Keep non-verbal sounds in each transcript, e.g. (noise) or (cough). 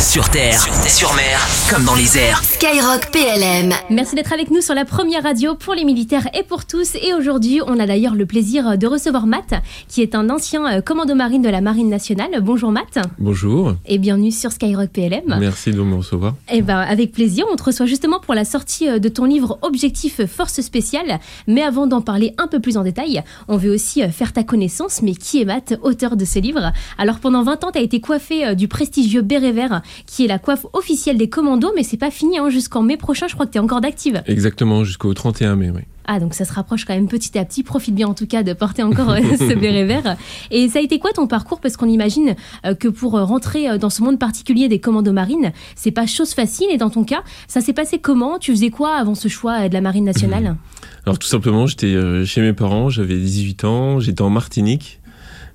Sur terre, sur mer, comme dans les airs. Skyrock PLM. Merci d'être avec nous sur la première radio pour les militaires et pour tous. Et aujourd'hui, on a d'ailleurs le plaisir de recevoir Matt, qui est un ancien euh, commando marine de la Marine nationale. Bonjour Matt. Bonjour. Et bienvenue sur Skyrock PLM. Merci de me recevoir. Eh ben, avec plaisir. On te reçoit justement pour la sortie euh, de ton livre Objectif Force Spéciale. Mais avant d'en parler un peu plus en détail, on veut aussi euh, faire ta connaissance. Mais qui est Matt, auteur de ce livre? Alors pendant 20 ans, tu as été coiffé du prestigieux béret vert, qui est la coiffe officielle des commandos, mais c'est pas fini. Hein. Jusqu'en mai prochain, je crois que tu es encore d'active. Exactement, jusqu'au 31 mai, oui. Ah, donc ça se rapproche quand même petit à petit. Profite bien en tout cas de porter encore euh, (laughs) ce béret vert. Et ça a été quoi ton parcours? Parce qu'on imagine euh, que pour euh, rentrer dans ce monde particulier des commandos marines, c'est pas chose facile. Et dans ton cas, ça s'est passé comment? Tu faisais quoi avant ce choix de la Marine nationale? (laughs) Alors tout simplement, j'étais chez mes parents, j'avais 18 ans, j'étais en Martinique.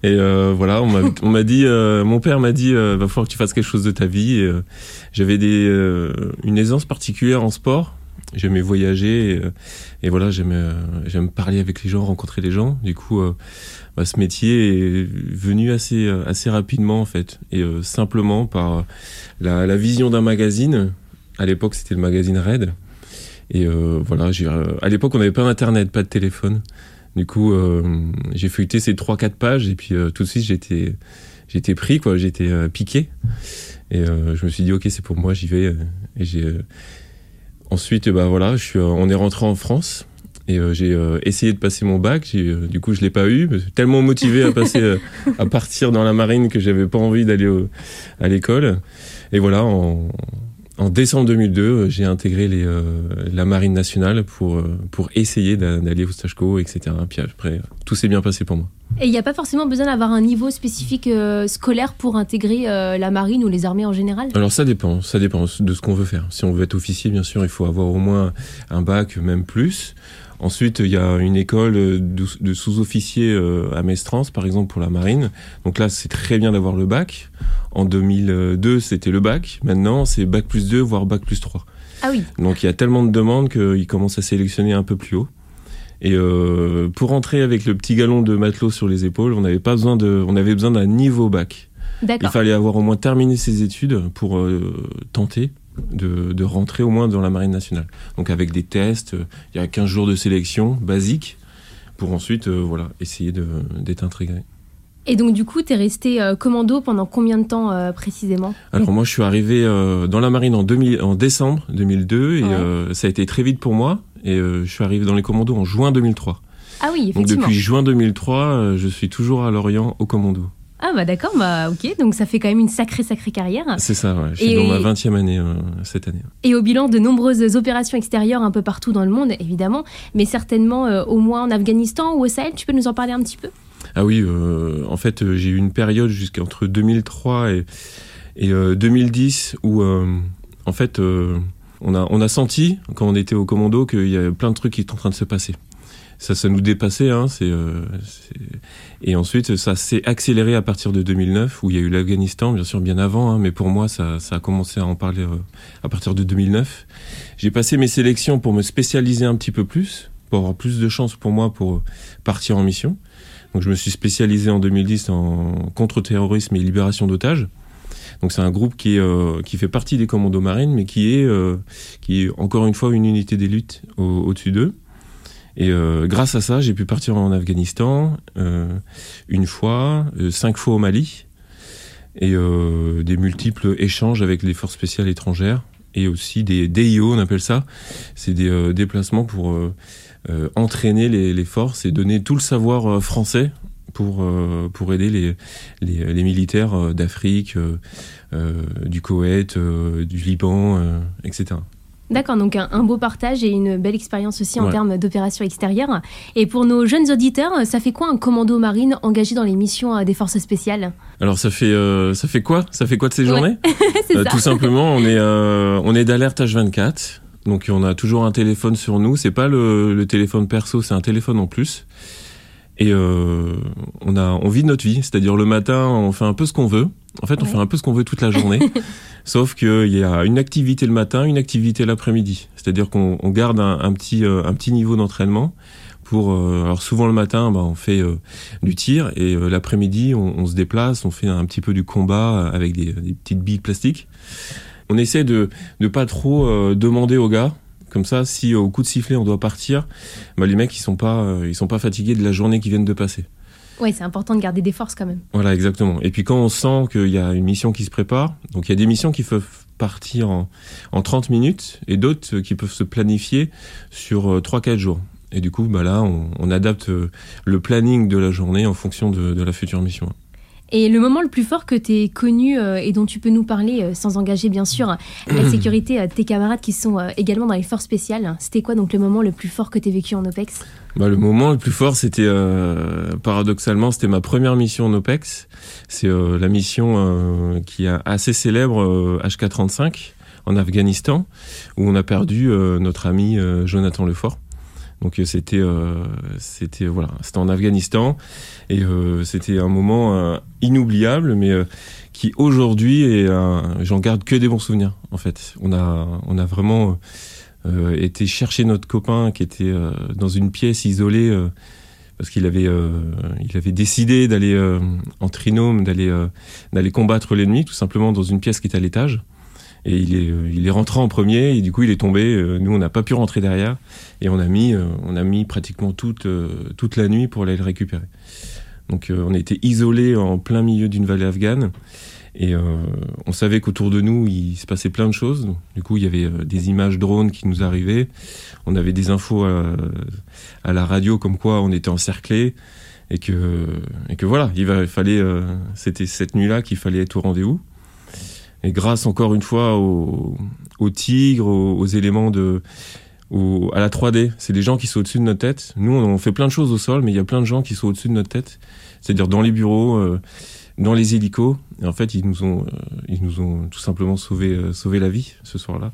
Et voilà, on m'a (laughs) dit, mon père m'a dit, va falloir que tu fasses quelque chose de ta vie. J'avais des, une aisance particulière en sport. J'aimais voyager et, et voilà j'aime euh, parler avec les gens rencontrer les gens. Du coup euh, bah, ce métier est venu assez euh, assez rapidement en fait. Et simplement par la, la vision d'un magazine. À l'époque c'était le magazine Red. Et voilà j'ai à l'époque on n'avait pas d'internet pas de téléphone du coup j'ai feuilleté ces trois quatre pages et puis tout de suite j'étais j'étais pris quoi j'étais piqué et je me suis dit ok c'est pour moi j'y vais et j'ai Ensuite, bah voilà, je suis, euh, on est rentré en France et euh, j'ai euh, essayé de passer mon bac. du coup, je l'ai pas eu. Tellement motivé à passer, (laughs) à partir dans la marine que j'avais pas envie d'aller à l'école. Et voilà, en, en décembre 2002, j'ai intégré les, la marine nationale pour pour essayer d'aller au stage co, etc. Puis après, tout s'est bien passé pour moi. Et il n'y a pas forcément besoin d'avoir un niveau spécifique euh, scolaire pour intégrer euh, la marine ou les armées en général? Alors ça dépend, ça dépend de ce qu'on veut faire. Si on veut être officier, bien sûr, il faut avoir au moins un bac, même plus. Ensuite, il y a une école de, sous-officiers euh, à Mestrance, par exemple, pour la marine. Donc là, c'est très bien d'avoir le bac. En 2002, c'était le bac. Maintenant, c'est bac plus 2, voire bac plus 3. Ah oui. Donc il y a tellement de demandes qu'ils commencent à sélectionner un peu plus haut. Et euh, pour rentrer avec le petit galon de matelot sur les épaules, on n'avait pas besoin de, on avait besoin d'un niveau bac. Il fallait avoir au moins terminé ses études pour euh, tenter de, de, rentrer au moins dans la marine nationale. Donc avec des tests, il y a 15 jours de sélection basique pour ensuite euh, voilà, essayer d'être intégré. Et donc du coup, tu es resté euh, commando pendant combien de temps euh, précisément? Alors moi, je suis arrivé dans la marine en, 2000, en décembre 2002 et ça a été très vite pour moi. Et je suis arrivé dans les commandos en juin 2003. Ah oui, effectivement. Donc depuis juin 2003, je suis toujours à Lorient au commando. Ah bah d'accord, bah ok, donc ça fait quand même une sacrée sacrée carrière. C'est ça, ouais. je suis dans ma 20e année cette année. Et au bilan de nombreuses opérations extérieures un peu partout dans le monde, évidemment, mais certainement au moins en Afghanistan ou au Sahel, tu peux nous en parler un petit peu? Ah oui, euh, en fait, euh, j'ai eu une période jusqu'entre 2003 et, et 2010 euh, où, en fait, on, a, on a senti, quand on était au commando, qu'il y avait plein de trucs qui étaient en train de se passer. Ça, ça nous dépassait. Hein, c'est, et ensuite, ça s'est accéléré à partir de 2009, où il y a eu l'Afghanistan, bien sûr, bien avant. Hein, mais pour moi, ça, ça a commencé à en parler à partir de 2009. J'ai passé mes sélections pour me spécialiser un petit peu plus, pour avoir plus de chances pour moi pour partir en mission. Donc je me suis spécialisé en 2010 en contre-terrorisme et libération d'otages. Donc c'est un groupe qui, euh, qui fait partie des commandos marines, mais qui est, euh, qui est encore une fois une unité d'élite au-dessus d'eux. Et euh, grâce à ça, j'ai pu partir en Afghanistan une fois, cinq fois au Mali, et des multiples échanges avec les forces spéciales étrangères, et aussi des DIO, on appelle ça. C'est des déplacements pour euh, entraîner les, forces et donner tout le savoir euh, français pour, euh, pour aider les, les, les militaires d'Afrique, du Koweït, du Liban, etc. D'accord, donc un, beau partage et une belle expérience aussi en termes d'opérations extérieures. Et pour nos jeunes auditeurs, ça fait quoi un commando marine engagé dans les missions des forces spéciales? Alors ça fait ça fait quoi? Ça fait quoi de ces journées? (laughs) Tout simplement, on est (laughs) on est d'alerte H24. Donc on a toujours un téléphone sur nous. C'est pas le, téléphone perso, c'est un téléphone en plus. Et euh, on a, on vit notre vie. C'est-à-dire le matin, on fait un peu ce qu'on veut. En fait, on fait un peu ce qu'on veut toute la journée. (laughs) Sauf qu'il y a une activité le matin, une activité l'après-midi. C'est-à-dire qu'on garde un, petit, euh, un petit niveau d'entraînement pour alors souvent le matin bah, on fait du tir et l'après-midi on, on, se déplace on fait un petit peu du combat avec des, des petites billes plastiques on essaie de ne pas trop demander aux gars comme ça, si au coup de sifflet on doit partir, bah, les mecs ils sont pas ils sont pas fatigués de la journée qui viennent de passer. Oui, c'est important de garder des forces quand même. Voilà, exactement. Et puis quand on sent qu'il y a une mission qui se prépare, donc il y a des missions qui peuvent partir en, en 30 minutes et d'autres qui peuvent se planifier sur 3-4 euh, jours. Et du coup, bah là, on, adapte euh, le planning de la journée en fonction de la future mission. Et le moment le plus fort que tu es connu euh, et dont tu peux nous parler, sans engager bien sûr la (clears throat) sécurité de tes camarades qui sont également dans les forces spéciales, c'était quoi donc le moment le plus fort que tu as vécu en OPEX? Bah, le moment le plus fort, c'était euh, paradoxalement, c'était ma première mission en OPEX. C'est euh, la mission euh, qui est assez célèbre HK35 en Afghanistan, où on a perdu notre ami Jonathan Lefort. Donc c'était c'était voilà, c'était en Afghanistan et c'était un moment inoubliable, mais qui aujourd'hui est j'en garde que des bons souvenirs en fait. On a vraiment euh, était chercher notre copain qui était euh, dans une pièce isolée euh, parce qu'il avait décidé d'aller en trinôme, d'aller combattre l'ennemi tout simplement dans une pièce qui était à l'étage. Et il est, il est rentré en premier et du coup il est tombé. Nous on n'a pas pu rentrer derrière et on a mis, on a mis pratiquement toute, toute la nuit pour aller le récupérer. Donc on était isolé en plein milieu d'une vallée afghane et euh, on savait qu'autour de nous, il se passait plein de choses. Du coup, il y avait euh, des images drones qui nous arrivaient. On avait des infos à, la radio comme quoi on était encerclé et que et que voilà, il, fallait euh, c'était cette nuit-là qu'il fallait être au rendez-vous. Et grâce encore une fois aux, tigres, aux, éléments de à la 3D, c'est des gens qui sont au-dessus de notre tête. Nous, on fait plein de choses au sol, mais il y a plein de gens qui sont au-dessus de notre tête. C'est-à-dire dans les bureaux dans les hélicos. Et en fait, ils nous ont, euh, ils nous ont tout simplement sauvé, euh, sauvé la vie ce soir-là.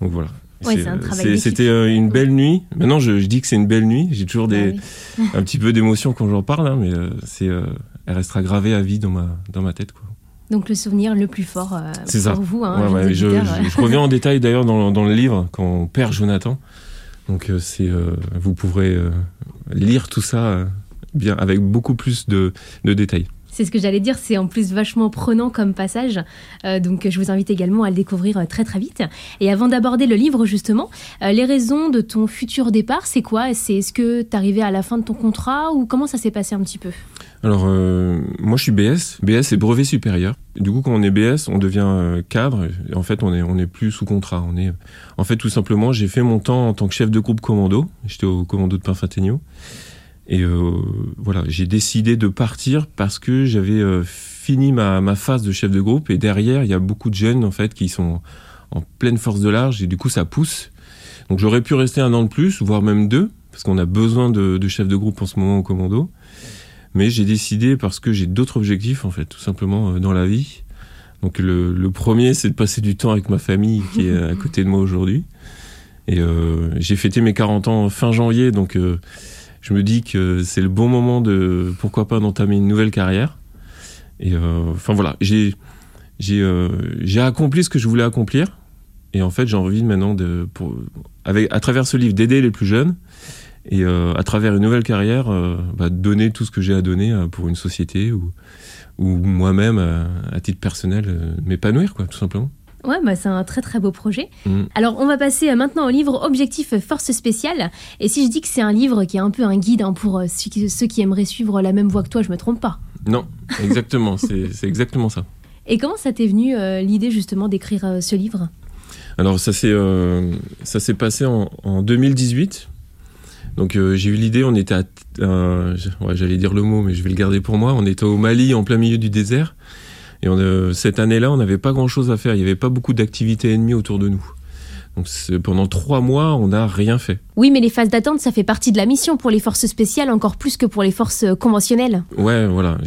Donc voilà. C'était euh, une belle nuit. Maintenant, je, je dis que c'est une belle nuit. J'ai toujours des, bah un petit peu d'émotion quand j'en parle, hein, mais c'est, elle restera gravée à vie dans ma, dans ma tête. Quoi. Donc le souvenir le plus fort pour ça. vous. Hein, ouais, je, je, reviens en détail d'ailleurs dans, dans, le livre quand on perd Jonathan. Donc c'est, vous pourrez lire tout ça bien avec beaucoup plus de, de détails. C'est ce que j'allais dire, c'est en plus vachement prenant comme passage. Euh, donc je vous invite également à le découvrir euh, très très vite. Et avant d'aborder le livre justement, euh, les raisons de ton futur départ, c'est quoi? C'est est-ce que tu arrivé à la fin de ton contrat ou comment ça s'est passé un petit peu? Alors, moi, je suis BS. BS, c'est brevet supérieur. Du coup, quand on est BS, on devient cadre. En fait, on est, on est plus sous contrat. On est, en fait, tout simplement, j'ai fait mon temps en tant que chef de groupe commando. J'étais au commando de Pinfategno. Et euh, voilà, j'ai décidé de partir parce que j'avais euh, fini ma, ma, phase de chef de groupe et derrière, il y a beaucoup de jeunes en fait qui sont en pleine force de large et du coup ça pousse. Donc j'aurais pu rester un an de plus, voire même deux, parce qu'on a besoin de, de chefs de groupe en ce moment au commando. Mais j'ai décidé parce que j'ai d'autres objectifs en fait, tout simplement euh, dans la vie. Donc le, premier, c'est de passer du temps avec ma famille qui est à côté de moi aujourd'hui. Et euh, j'ai fêté mes 40 ans fin janvier, donc euh, je me dis que c'est le bon moment de pourquoi pas d'entamer une nouvelle carrière. Et enfin voilà, j'ai j'ai accompli ce que je voulais accomplir. Et en fait, j'ai envie maintenant de pour avec à travers ce livre d'aider les plus jeunes et euh, à travers une nouvelle carrière, bah, donner tout ce que j'ai à donner pour une société ou ou moi-même à titre personnel m'épanouir quoi, tout simplement. Ouais, bah, c'est un très très beau projet. Mm. Alors, on va passer euh, maintenant au livre Objectif Force Spéciale. Et si je dis que c'est un livre qui est un peu un guide hein, pour euh, ceux qui aimeraient suivre la même voie que toi, je me trompe pas Non, exactement, (laughs) c'est exactement ça. Et comment ça t'est venu euh, l'idée justement d'écrire ce livre? Alors, ça s'est ça s'est passé en, en, 2018. Donc j'ai eu l'idée, on était à, ouais, j'allais dire le mot, mais je vais le garder pour moi. On était au Mali, en plein milieu du désert. Et on, cette année-là, on n'avait pas grand-chose à faire. Il n'y avait pas beaucoup d'activités ennemies autour de nous. Donc pendant trois mois, on n'a rien fait. Oui, mais les phases d'attente, ça fait partie de la mission pour les forces spéciales, encore plus que pour les forces euh, conventionnelles. Ouais, voilà.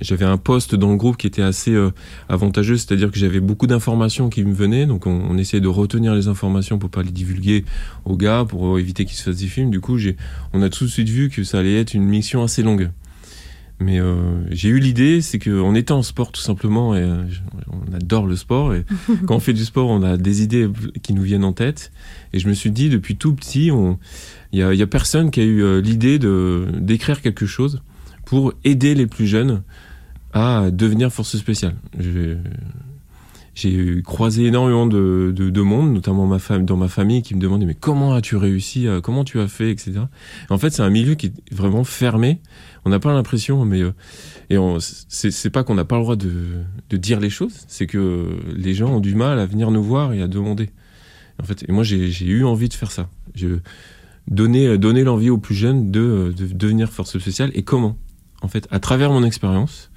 J'avais un poste dans le groupe qui était assez euh, avantageux, c'est-à-dire que j'avais beaucoup d'informations qui me venaient, donc on, on, essayait de retenir les informations pour pas les divulguer aux gars, pour éviter qu'ils se fassent des films. Du coup, on a tout de suite vu que ça allait être une mission assez longue. Mais euh, j'ai eu l'idée, c'est qu'en étant en sport tout simplement, et euh, on adore le sport, et (laughs) quand on fait du sport, on a des idées qui nous viennent en tête. Et je me suis dit, depuis tout petit, il n'y a, y a, personne qui a eu euh, l'idée de d'écrire quelque chose pour aider les plus jeunes à devenir force spéciale. J'ai croisé énormément de, de, de, monde, notamment ma femme, dans ma famille, qui me demandait mais comment as-tu réussi, comment tu as fait, etc. en fait, c'est un milieu qui est vraiment fermé. On n'a pas l'impression, mais euh, et c'est pas qu'on n'a pas le droit de, de dire les choses, c'est que les gens ont du mal à venir nous voir et à demander. En fait, et moi j'ai eu envie de faire ça. Je donner donner l'envie aux plus jeunes de, de devenir force spéciale et comment? En fait, à travers mon expérience,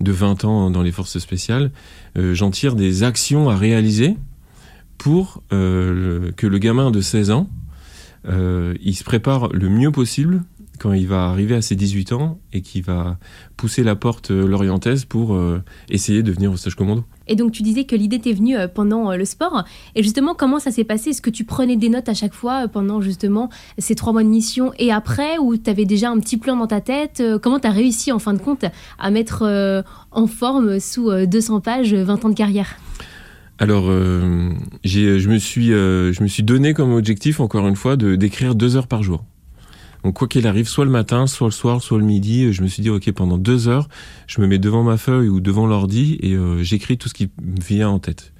de 20 ans dans les forces spéciales, euh, j'en tire des actions à réaliser pour euh, que le gamin de 16 ans, euh, il se prépare le mieux possible quand il va arriver à ses 18 ans et qu'il va pousser la porte lorientaise pour essayer de devenir au stage commando. Et donc tu disais que l'idée t'est venue pendant le sport. Et justement, comment ça s'est passé? Est-ce que tu prenais des notes à chaque fois pendant justement ces trois mois de mission et après Ou tu avais déjà un petit plan dans ta tête? Comment tu as réussi en fin de compte à mettre en forme sous 200 pages 20 ans de carrière? Alors, euh, je me suis, euh, je me suis donné comme objectif encore une fois de d'écrire deux heures par jour. Donc quoi qu'il arrive, soit le matin, soit le soir, soit le midi, je me suis dit ok pendant deux heures, je me mets devant ma feuille ou devant l'ordi et euh, j'écris tout ce qui me vient en tête.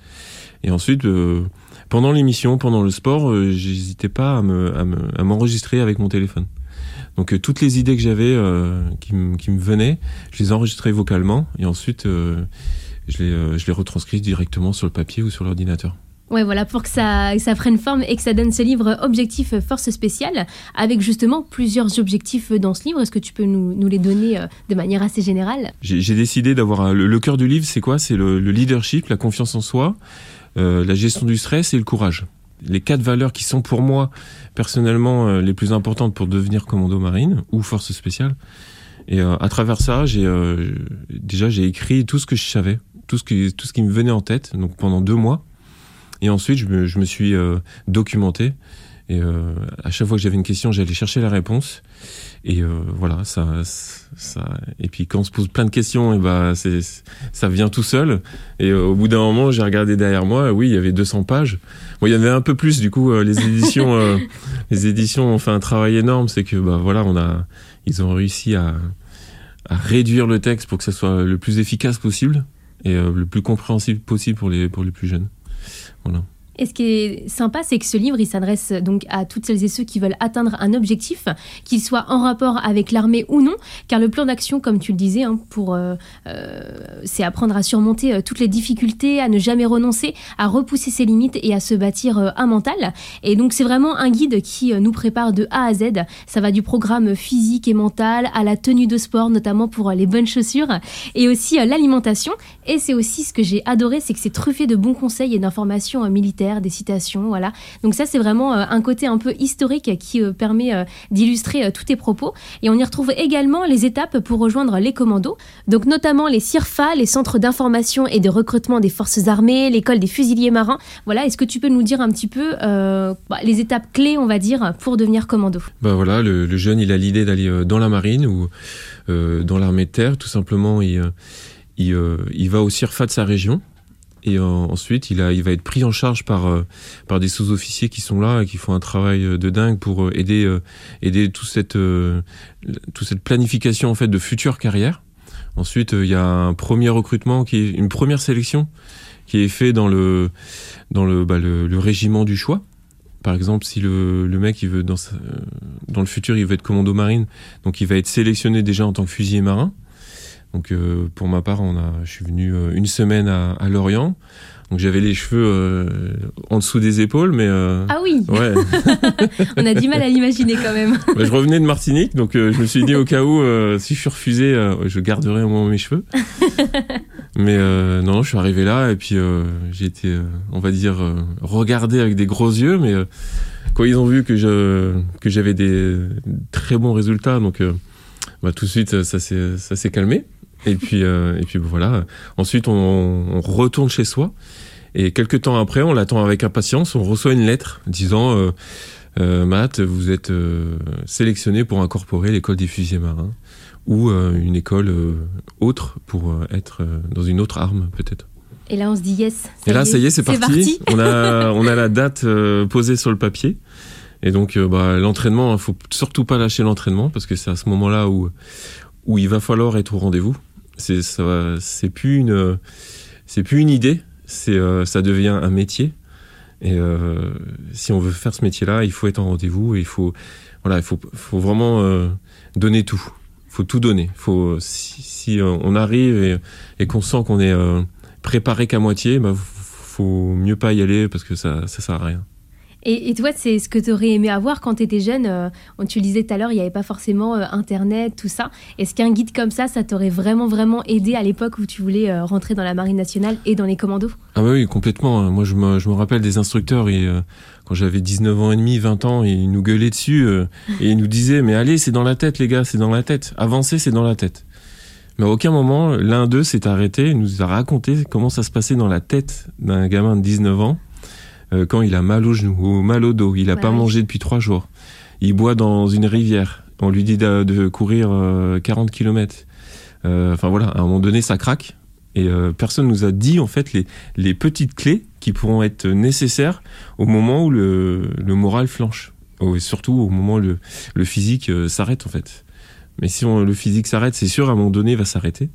Et ensuite, euh, pendant l'émission, pendant le sport, euh, j'hésitais pas à me, à m'enregistrer avec mon téléphone. Donc toutes les idées que j'avais qui, me venaient, je les enregistrais vocalement et ensuite je les, euh, je les retranscris directement sur le papier ou sur l'ordinateur. Ouais, voilà, pour que ça, prenne forme et que ça donne ce livre Objectif Force Spéciale, avec justement plusieurs objectifs dans ce livre. Est-ce que tu peux nous, les donner euh, de manière assez générale? J'ai décidé d'avoir. Le, cœur du livre, c'est quoi? C'est le, leadership, la confiance en soi, euh, la gestion du stress et le courage. Les quatre valeurs qui sont pour moi, personnellement, les plus importantes pour devenir commando marine ou force spéciale. Et à travers ça, j'ai déjà j'ai écrit tout ce que je savais tout ce tout ce qui me venait en tête donc pendant deux mois et ensuite je me, je me suis euh, documenté. Et euh, à chaque fois que j'avais une question j'allais chercher la réponse. Et euh, voilà ça ça et puis quand on se pose plein de questions et bah c'est ça vient tout seul. Et au bout d'un moment j'ai regardé derrière moi oui il y avait 200 pages. Bon il y en avait un peu plus du coup les éditions (laughs) les éditions ont fait un travail énorme. C'est que bah voilà on a ils ont réussi à à réduire le texte pour que ça soit le plus efficace possible et le plus compréhensible possible pour les, pour les plus jeunes. Voilà. Et ce qui est sympa, c'est que ce livre, il s'adresse donc à toutes celles et ceux qui veulent atteindre un objectif, qu'il soit en rapport avec l'armée ou non, car le plan d'action, comme tu le disais, hein, pour, euh, euh, c'est apprendre à surmonter euh, toutes les difficultés, à ne jamais renoncer, à repousser ses limites et à se bâtir un mental. Et donc c'est vraiment un guide qui nous prépare de A à Z. Ça va du programme physique et mental à la tenue de sport, notamment pour les bonnes chaussures, et aussi l'alimentation. Et c'est aussi ce que j'ai adoré, c'est que c'est truffé de bons conseils et d'informations militaires des citations, voilà. Donc ça, c'est vraiment euh, un côté un peu historique qui euh, permet euh, d'illustrer tous tes propos. Et on y retrouve également les étapes pour rejoindre les commandos, donc notamment les CIRFA, les centres d'information et de recrutement des forces armées, l'école des fusiliers marins. Voilà, est-ce que tu peux nous dire un petit peu bah, les étapes clés, on va dire, pour devenir commando? Bah voilà, le, jeune, il a l'idée d'aller dans la marine ou dans l'armée de terre, tout simplement. Il, il, il va au CIRFA de sa région, et ensuite, il, va être pris en charge par, euh, par des sous-officiers qui sont là et qui font un travail euh, de dingue pour euh, aider, toute cette, planification en fait de future carrière. Ensuite, il y a un premier recrutement une première sélection qui est fait dans bah, le, régiment du choix. Par exemple, si le, le mec il veut dans dans le futur il veut être commando marine, donc il va être sélectionné déjà en tant que fusilier marin. Donc euh, pour ma part, on a, je suis venu euh, une semaine à, à Lorient. Donc j'avais les cheveux euh, en dessous des épaules, mais ah oui. Ouais. (laughs) on a du mal à l'imaginer quand même. (laughs) Bah, je revenais de Martinique, donc je me suis dit au cas où, si je suis refusé, je garderai au moins mes cheveux. (laughs) mais non, je suis arrivé là et puis j'ai été, on va dire, regardé avec des gros yeux, mais quand ils ont vu que je que j'avais des très bons résultats, donc bah, tout de suite ça s'est ça s'est calmé. Et puis, euh, et puis voilà. Ensuite, on, on, retourne chez soi. Et quelques temps après, on l'attend avec impatience. On reçoit une lettre disant euh, euh Matt, vous êtes euh, sélectionné pour incorporer l'école des fusiliers marins. ou une école autre pour être dans une autre arme peut-être. Et là, on se dit yes. et là, ça y est, c'est parti. on, a, on a la date posée sur le papier. Et donc, bah, l'entraînement, il faut surtout pas lâcher l'entraînement parce que c'est à ce moment-là où, où il va falloir être au rendez-vous. C'est c'est plus une c'est plus une idée, c'est ça devient un métier. Et euh, si on veut faire ce métier-là, il faut être en rendez-vous et il faut, voilà, il faut, faut vraiment euh, donner tout. Faut tout donner. Faut, si, euh, on arrive et, et qu'on sent qu'on est euh, préparé qu'à moitié, bah, faut mieux pas y aller parce que ça, ça sert à rien. Et, toi, c'est ce que tu aurais aimé avoir quand tu étais jeune euh, Tu le disais tout à l'heure, il n'y avait pas forcément euh, Internet, tout ça. Est-ce qu'un guide comme ça, ça t'aurait vraiment, vraiment aidé à l'époque où tu voulais euh, rentrer dans la Marine nationale et dans les commandos? Ah bah oui, complètement. Moi, je me, rappelle des instructeurs, et, quand j'avais 19 ans et demi, 20 ans, ils nous gueulaient dessus et ils nous disaient, mais allez, c'est dans la tête, les gars, c'est dans la tête. Avancez, c'est dans la tête. Mais à aucun moment, l'un d'eux s'est arrêté et nous a raconté comment ça se passait dans la tête d'un gamin de 19 ans euh, quand il a mal au genou ou mal au dos, il n'a pas mangé depuis trois jours, il boit dans une rivière, on lui dit de, courir 40 euh, km. Euh, enfin voilà, à un moment donné, ça craque. Et personne nous a dit en fait les, les, petites clés qui pourront être nécessaires au moment où le, le moral flanche. Oh, et surtout au moment où le, le physique s'arrête en fait. Mais si on, le physique s'arrête, c'est sûr à un moment donné il va s'arrêter.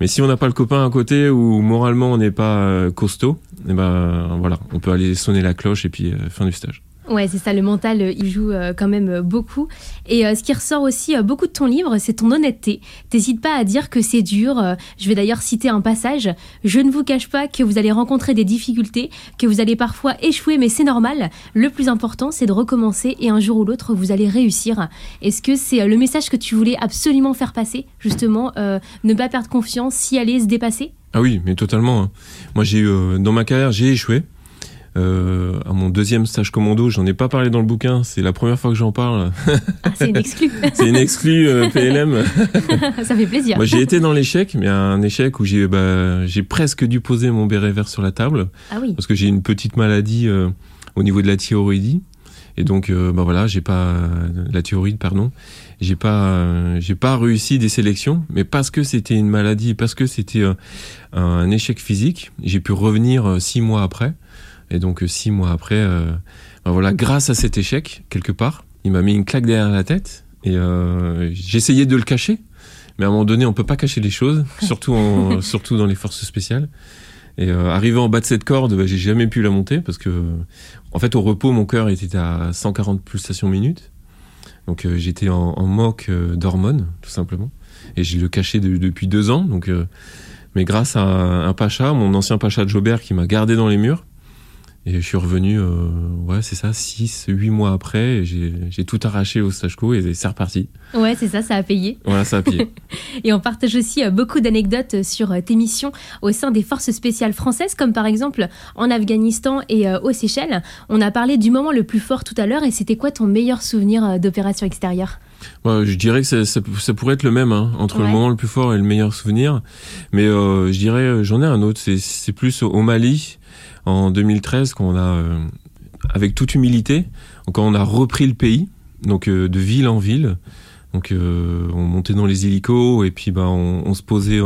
Mais si on n'a pas le copain à côté ou moralement on n'est pas euh, costaud, et eh ben voilà, on peut aller sonner la cloche et puis euh, fin du stage. Ouais, c'est ça, le mental, euh, il joue euh, quand même euh, beaucoup. Et ce qui ressort aussi beaucoup de ton livre, c'est ton honnêteté. T'hésites pas à dire que c'est dur. Je vais d'ailleurs citer un passage. Je ne vous cache pas que vous allez rencontrer des difficultés, que vous allez parfois échouer, mais c'est normal. Le plus important, c'est de recommencer et un jour ou l'autre, vous allez réussir. Est-ce que c'est le message que tu voulais absolument faire passer, justement, ne pas perdre confiance, si aller se dépasser? Ah oui, mais totalement. Hein. Moi, j'ai dans ma carrière, j'ai échoué. Euh, à mon deuxième stage commando, j'en ai pas parlé dans le bouquin, c'est la première fois que j'en parle. Ah, c'est une exclue. (laughs) c'est une exclue euh, PLM. (laughs) Ça fait plaisir. Moi, j'ai été dans l'échec, mais un échec où j'ai bah, j'ai presque dû poser mon béret vert sur la table. Ah oui. Parce que j'ai une petite maladie euh, au niveau de la thyroïdie. Et donc, bah voilà, j'ai pas la thyroïde, pardon. J'ai pas, j'ai pas réussi des sélections, mais parce que c'était une maladie, parce que c'était un échec physique, j'ai pu revenir six mois après. Et donc euh, six mois après, euh, ben voilà, grâce à cet échec quelque part, il m'a mis une claque derrière la tête et euh, j'essayais de le cacher, mais à un moment donné, on peut pas cacher les choses, (laughs) surtout en, surtout dans les forces spéciales. Et euh, arrivé en bas de cette corde, ben, j'ai jamais pu la monter parce que, en fait, au repos, mon cœur était à 140 pulsations minutes. Donc j'étais en, en moque d'hormones, tout simplement. Et j'ai le caché depuis deux ans. Donc, mais grâce à un, un, pacha, mon ancien pacha de Jobert, qui m'a gardé dans les murs, et je suis revenu, euh, ouais, c'est ça, 6, 8 mois après, j'ai tout arraché au stage co et c'est reparti. Ouais, c'est ça, ça a payé. Voilà, ça a payé. (laughs) et on partage aussi euh, beaucoup d'anecdotes sur euh, tes missions au sein des forces spéciales françaises, comme par exemple en Afghanistan et aux Seychelles. On a parlé du moment le plus fort tout à l'heure et c'était quoi ton meilleur souvenir d'opération extérieure? Ouais, je dirais que ça, ça, ça, pourrait être le même hein, entre le moment le plus fort et le meilleur souvenir, mais euh, je dirais j'en ai un autre. C'est plus au Mali en 2013 quand on a, euh, avec toute humilité, quand on a repris le pays, donc euh, de ville en ville. Donc euh, on montait dans les hélicos et puis bah, on, se posait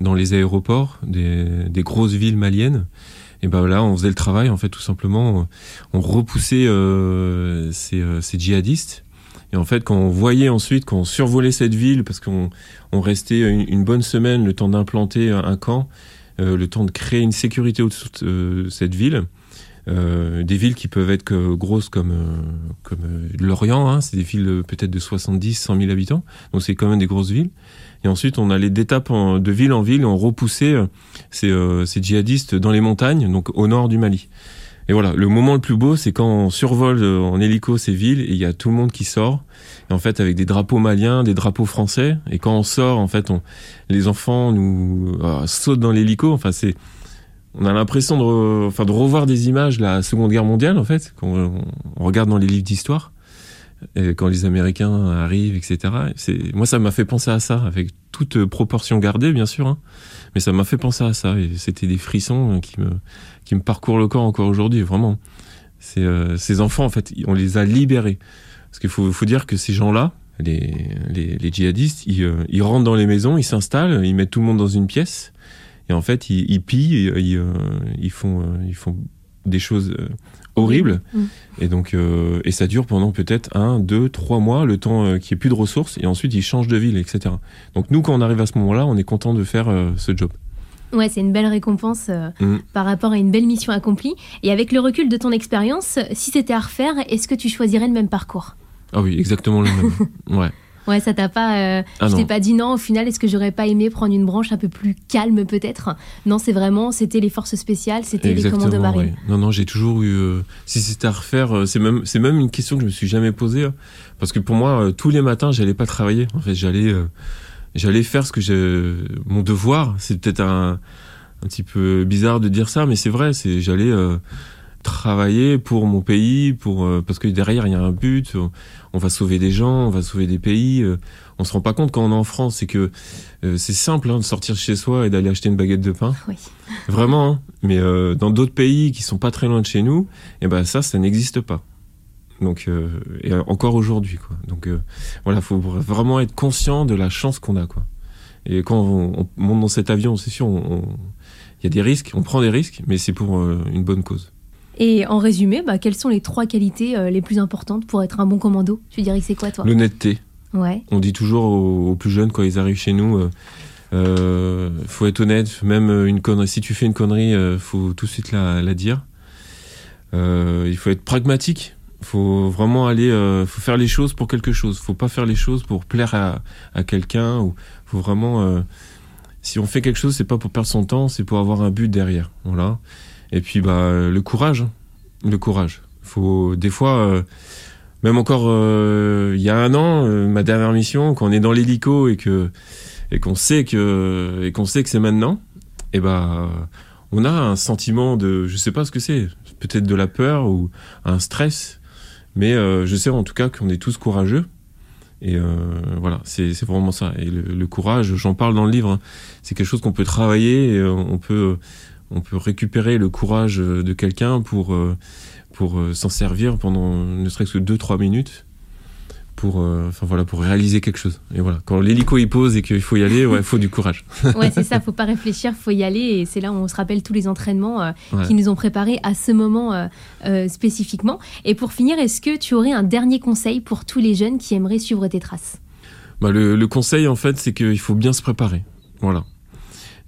dans les aéroports des, grosses villes maliennes. Et ben là, on faisait le travail en fait tout simplement. On repoussait ces, djihadistes et en fait, quand on voyait ensuite, quand on survolait cette ville, parce qu'on on restait une, bonne semaine le temps d'implanter un camp, le temps de créer une sécurité autour de euh, cette ville. Euh, des villes qui peuvent être que grosses comme comme Lorient, hein, c'est des villes peut-être de 70, 100 000 habitants, donc c'est quand même des grosses villes. Et ensuite, on allait d'étape de ville en ville, on repoussait ces, ces djihadistes dans les montagnes, donc au nord du Mali. Et voilà, le moment le plus beau, c'est quand on survole euh, en hélico ces villes et il y a tout le monde qui sort. Et en fait, avec des drapeaux maliens, des drapeaux français. Et quand on sort, en fait, on, les enfants nous euh, sautent dans l'hélico. Enfin, c'est, on a l'impression de, enfin, de revoir des images de la Seconde Guerre mondiale, en fait, quand on, regarde dans les livres d'histoire. Quand les Américains arrivent, etc. Moi, ça m'a fait penser à ça, avec toute proportion gardée, bien sûr. Hein. Mais ça m'a fait penser à ça. Et c'était des frissons qui me, qui me parcourt le corps encore aujourd'hui, vraiment. Euh, ces enfants, en fait, on les a libérés. Parce qu'il faut, dire que ces gens-là, les, les, djihadistes, ils, euh, ils rentrent dans les maisons, ils s'installent, ils mettent tout le monde dans une pièce, et en fait, ils, ils pillent, ils, euh, ils, font, euh, ils font des choses horribles, Mm. et donc euh, et ça dure pendant peut-être un, deux, trois mois, le temps euh, qu'il n'y ait plus de ressources, et ensuite ils changent de ville, etc. Donc nous, quand on arrive à ce moment-là, on est content de faire euh, ce job. Ouais, c'est une belle récompense euh, Mm. par rapport à une belle mission accomplie. Et avec le recul de ton expérience, si c'était à refaire, est-ce que tu choisirais le même parcours? Ah oui, exactement le même. (laughs) Ouais. Ouais, ça t'a pas. euh, Ah je t'ai non. pas dit non, au final, est-ce que j'aurais pas aimé prendre une branche un peu plus calme peut-être? Non, c'est vraiment, c'était les forces spéciales, c'était les commandos marines. ouais. Non, non, j'ai toujours eu. euh, si c'était à refaire, euh, c'est même, c'est même une question que je me suis jamais posée, hein. parce que pour moi, euh, tous les matins, j'allais pas travailler. En fait, j'allais, euh, j'allais faire ce que j'ai, mon devoir. C'est peut-être un, un petit peu bizarre de dire ça, mais c'est vrai. C'est, j'allais euh, travailler pour mon pays, pour euh, parce que derrière il y a un but. On, on va sauver des gens, on va sauver des pays. euh, on se rend pas compte quand on est en France, c'est que euh, c'est simple hein, de sortir de chez soi et d'aller acheter une baguette de pain. Oui. (laughs) Vraiment, hein. mais euh, dans d'autres pays qui sont pas très loin de chez nous, et ben ça, ça n'existe pas. Donc, euh, et euh, encore aujourd'hui, quoi. Donc, euh, voilà, faut vraiment être conscient de la chance qu'on a, quoi. Et quand on, on monte dans cet avion, c'est sûr, il y a des risques, on prend des risques, mais c'est pour euh, une bonne cause. Et en résumé, bah, quelles sont les trois qualités euh, les plus importantes pour être un bon commando? Tu dirais que c'est quoi toi? L'honnêteté. Ouais. On dit toujours aux, aux plus jeunes quand ils arrivent chez nous, euh, euh, faut être honnête. Même une connerie, si tu fais une connerie, euh, faut tout de suite la, la dire. Il faut être pragmatique. Faut vraiment aller, euh, faut faire les choses pour quelque chose. Faut pas faire les choses pour plaire à, à quelqu'un. Ou faut vraiment, euh, si on fait quelque chose, c'est pas pour perdre son temps, c'est pour avoir un but derrière. Voilà. Et puis bah le courage, hein. le courage. Faut des fois. euh, même encore euh, il y a un an, euh, ma dernière mission, quand on est dans l'hélico et que et qu'on sait que et qu'on sait que c'est maintenant, et ben on a un sentiment de je sais pas ce que c'est, peut-être de la peur ou un stress, mais je sais en tout cas qu'on est tous courageux. Et voilà, c'est vraiment ça. Et le, courage, j'en parle dans le livre. hein. C'est quelque chose qu'on peut travailler. On peut on peut récupérer le courage de quelqu'un pour euh, pour euh, s'en servir pendant ne serait-ce que 2-3 minutes pour euh, enfin voilà pour réaliser quelque chose et voilà quand l'hélico il pose et qu'il faut y aller ouais il faut du courage (laughs) Ouais, c'est ça, faut pas réfléchir, faut y aller. Et c'est là où on se rappelle tous les entraînements euh, Ouais. qui nous ont préparés à ce moment euh, euh, spécifiquement. Et pour finir, est-ce que tu aurais un dernier conseil pour tous les jeunes qui aimeraient suivre tes traces? Bah, le, le conseil en fait c'est qu'il faut bien se préparer voilà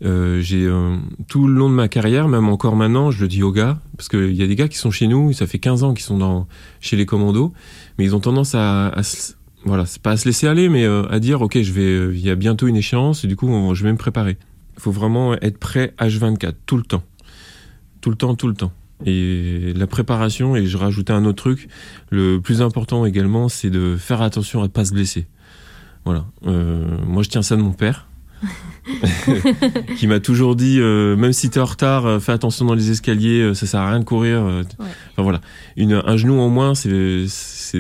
Euh, j'ai euh, tout le long de ma carrière même encore maintenant je le dis aux gars parce qu'il y a des gars qui sont chez nous ça fait 15 ans qu'ils sont dans chez les commandos mais ils ont tendance à, se- voilà c'est pas à se laisser aller mais euh, à dire ok je vais il y a bientôt une échéance et du coup je vais me préparer. Il faut vraiment être prêt H24 tout le temps. Tout le temps tout le temps. Et la préparation et je rajoutais un autre truc le plus important également c'est de faire attention à pas se blesser. Voilà. Moi je tiens ça de mon père (laughs) qui m'a toujours dit euh, même si t'es en retard euh, fais attention dans les escaliers euh, ça sert à rien de courir. Ouais. enfin voilà une, un genou en moins c'est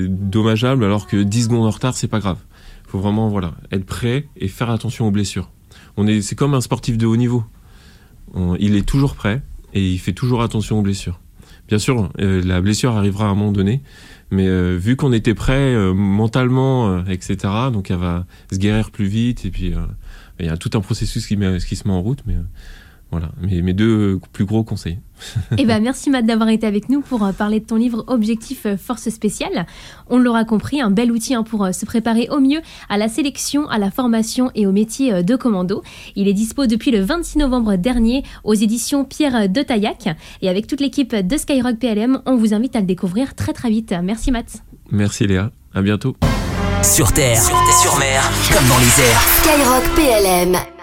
dommageable alors que 10 secondes en retard c'est pas grave faut vraiment voilà être prêt et faire attention aux blessures on est c'est comme un sportif de haut niveau On- il est toujours prêt et il fait toujours attention aux blessures bien sûr euh, la blessure arrivera à un moment donné mais euh, vu qu'on était prêt euh, mentalement euh, etc donc elle va se guérir plus vite et puis il y a tout un processus qui, met- qui se met en route mais euh, voilà mes, mes deux plus gros conseils Eh ben, merci Matt d'avoir été avec nous pour euh, parler de ton livre Objectif euh, Force Spéciale. On l'aura compris, un bel outil hein, pour se préparer au mieux à la sélection, à la formation et au métier de commando. Il est dispo depuis le 26 novembre dernier aux éditions Pierre de Taillac. Et avec toute l'équipe de Skyrock PLM, on vous invite à le découvrir très très vite. Merci Matt. merci Léa à bientôt Sur terre, sur mer, comme dans les airs. Skyrock PLM.